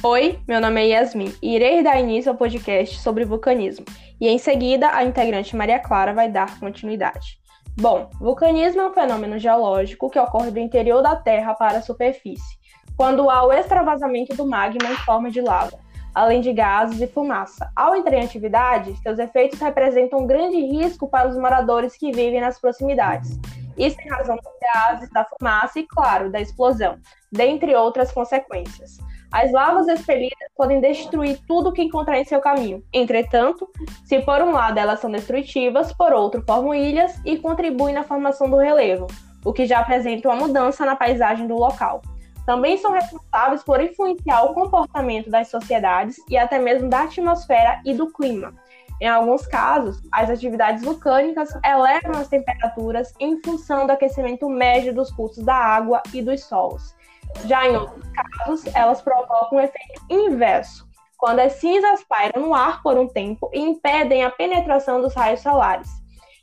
Oi, meu nome é Yasmin e irei dar início ao podcast sobre vulcanismo. E em seguida, a integrante Maria Clara vai dar continuidade. Bom, vulcanismo é um fenômeno geológico que ocorre do interior da Terra para a superfície, quando há o extravasamento do magma em forma de lava, além de gases e fumaça. Ao entrar em atividade, seus efeitos representam um grande risco para os moradores que vivem nas proximidades. Isso em razão dos gases, da fumaça e, claro, da explosão, dentre outras consequências. As lavas expelidas podem destruir tudo que encontrar em seu caminho. Entretanto, se por um lado elas são destrutivas, por outro formam ilhas e contribuem na formação do relevo, o que já apresenta uma mudança na paisagem do local. Também são responsáveis por influenciar o comportamento das sociedades e até mesmo da atmosfera e do clima. Em alguns casos, as atividades vulcânicas elevam as temperaturas em função do aquecimento médio dos cursos da água e dos solos. Já em outros casos, elas provocam um efeito inverso, quando as cinzas pairam no ar por um tempo e impedem a penetração dos raios solares.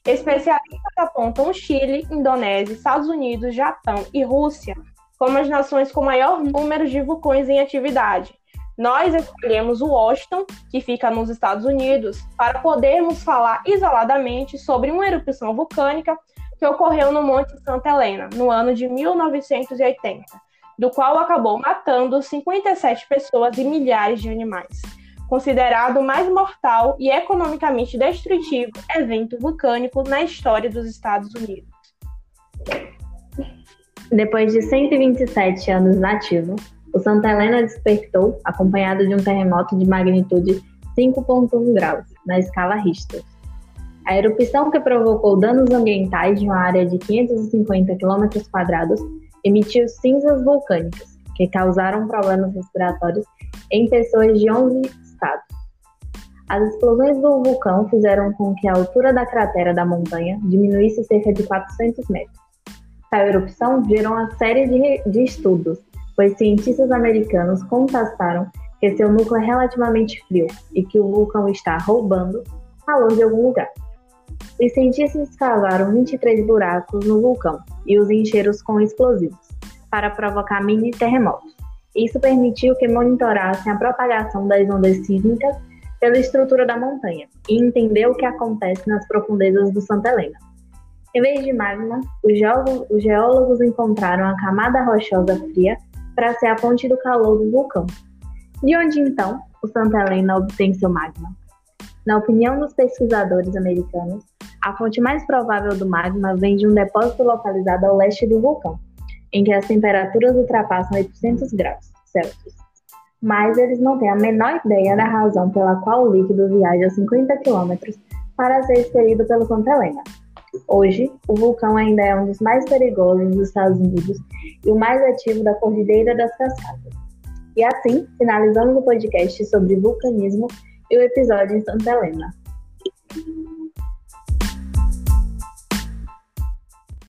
Especialistas apontam Chile, Indonésia, Estados Unidos, Japão e Rússia como as nações com maior número de vulcões em atividade. Nós escolhemos o Washington, que fica nos Estados Unidos, para podermos falar isoladamente sobre uma erupção vulcânica que ocorreu no Monte Santa Helena, no ano de 1980 do qual acabou matando 57 pessoas e milhares de animais. Considerado o mais mortal e economicamente destrutivo evento vulcânico na história dos Estados Unidos. Depois de 127 anos nativo, o Santa Helena despertou acompanhado de um terremoto de magnitude 5.1 graus na escala Richter. A erupção que provocou danos ambientais de uma área de 550 km quadrados emitiu cinzas vulcânicas, que causaram problemas respiratórios em pessoas de 11 estados. As explosões do vulcão fizeram com que a altura da cratera da montanha diminuísse cerca de 400 metros. A erupção gerou uma série de, de estudos, pois cientistas americanos constataram que seu núcleo é relativamente frio e que o vulcão está roubando calor de algum lugar. Os cientistas escavaram 23 buracos no vulcão e os encheram com explosivos para provocar mini terremotos. Isso permitiu que monitorassem a propagação das ondas sísmicas pela estrutura da montanha e entender o que acontece nas profundezas do Santa Helena. Em vez de magma, os geólogos, os geólogos encontraram a camada rochosa fria para ser a fonte do calor do vulcão. De onde então o Santa Helena obtém seu magma? Na opinião dos pesquisadores americanos, a fonte mais provável do magma vem de um depósito localizado ao leste do vulcão, em que as temperaturas ultrapassam 800 graus Celsius. Mas eles não têm a menor ideia da razão pela qual o líquido viaja 50 quilômetros para ser expelido pelo Santa Helena. Hoje, o vulcão ainda é um dos mais perigosos dos Estados Unidos e o mais ativo da Cordilheira das Cascatas. E assim, finalizamos o podcast sobre vulcanismo e o episódio em Santa Helena.